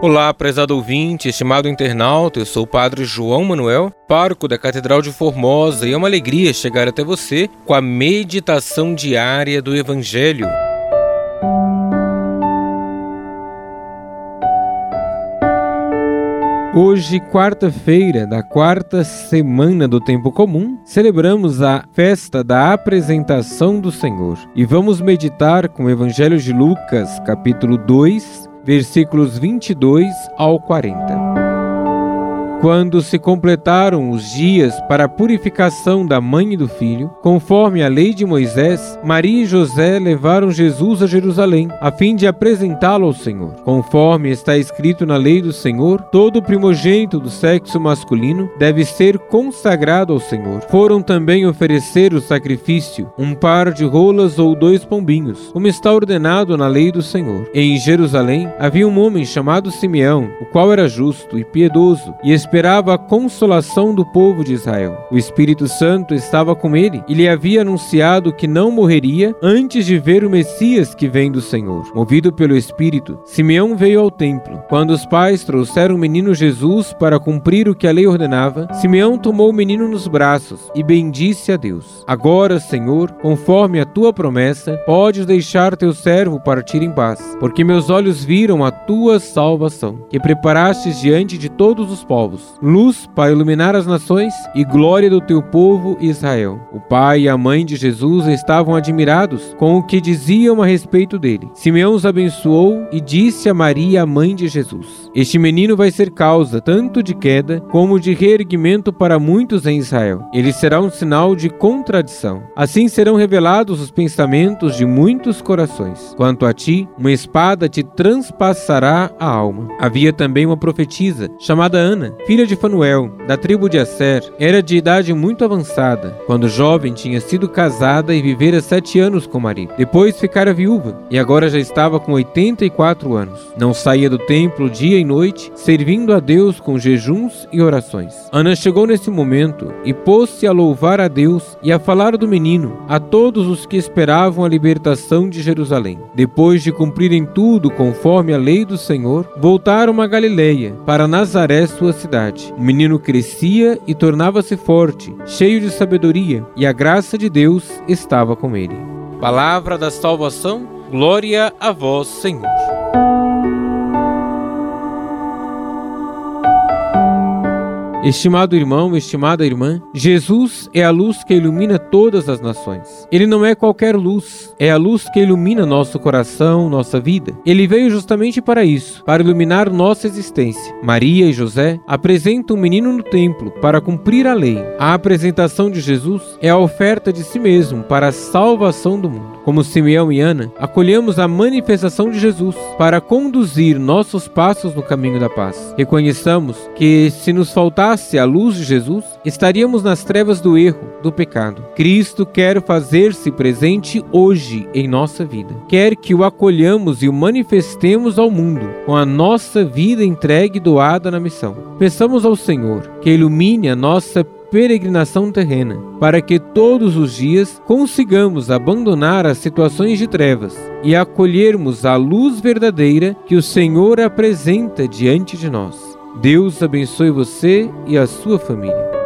Olá, prezado ouvinte, estimado internauta, eu sou o Padre João Manuel, pároco da Catedral de Formosa, e é uma alegria chegar até você com a meditação diária do Evangelho. Hoje, quarta-feira da quarta semana do tempo comum, celebramos a festa da apresentação do Senhor e vamos meditar com o Evangelho de Lucas, capítulo 2, versículos 22 ao 40. Quando se completaram os dias para a purificação da mãe e do filho, conforme a lei de Moisés, Maria e José levaram Jesus a Jerusalém, a fim de apresentá-lo ao Senhor. Conforme está escrito na lei do Senhor, todo primogênito do sexo masculino deve ser consagrado ao Senhor. Foram também oferecer o sacrifício, um par de rolas ou dois pombinhos, como está ordenado na lei do Senhor. Em Jerusalém havia um homem chamado Simeão, o qual era justo e piedoso e esperava a consolação do povo de Israel. O Espírito Santo estava com ele e lhe havia anunciado que não morreria antes de ver o Messias que vem do Senhor. Movido pelo Espírito, Simeão veio ao templo. Quando os pais trouxeram o menino Jesus para cumprir o que a lei ordenava, Simeão tomou o menino nos braços e bendisse a Deus. Agora, Senhor, conforme a tua promessa, podes deixar teu servo partir em paz, porque meus olhos viram a tua salvação, que preparastes diante de todos os povos luz para iluminar as nações e glória do teu povo Israel. O pai e a mãe de Jesus estavam admirados com o que diziam a respeito dele. Simeão os abençoou e disse a Maria, a mãe de Jesus: Este menino vai ser causa tanto de queda como de reerguimento para muitos em Israel. Ele será um sinal de contradição. Assim serão revelados os pensamentos de muitos corações. Quanto a ti, uma espada te transpassará a alma. Havia também uma profetisa chamada Ana, filha de Fanuel, da tribo de Asser, era de idade muito avançada. Quando jovem, tinha sido casada e vivera sete anos com o marido. Depois ficara viúva e agora já estava com 84 anos. Não saía do templo dia e noite, servindo a Deus com jejuns e orações. Ana chegou nesse momento e pôs-se a louvar a Deus e a falar do menino a todos os que esperavam a libertação de Jerusalém. Depois de cumprirem tudo conforme a lei do Senhor, voltaram a Galileia, para Nazaré, sua cidade O menino crescia e tornava-se forte, cheio de sabedoria, e a graça de Deus estava com ele. Palavra da salvação, glória a vós, Senhor. Estimado irmão, estimada irmã, Jesus é a luz que ilumina todas as nações. Ele não é qualquer luz, é a luz que ilumina nosso coração, nossa vida. Ele veio justamente para isso, para iluminar nossa existência. Maria e José apresentam o menino no templo para cumprir a lei. A apresentação de Jesus é a oferta de si mesmo para a salvação do mundo. Como Simeão e Ana, acolhemos a manifestação de Jesus para conduzir nossos passos no caminho da paz. Reconheçamos que se nos faltasse a luz de Jesus, estaríamos nas trevas do erro, do pecado. Cristo quer fazer-se presente hoje em nossa vida. Quer que o acolhamos e o manifestemos ao mundo com a nossa vida entregue e doada na missão. Peçamos ao Senhor que ilumine a nossa peregrinação terrena, para que todos os dias consigamos abandonar as situações de trevas e acolhermos a luz verdadeira que o Senhor apresenta diante de nós. Deus abençoe você e a sua família.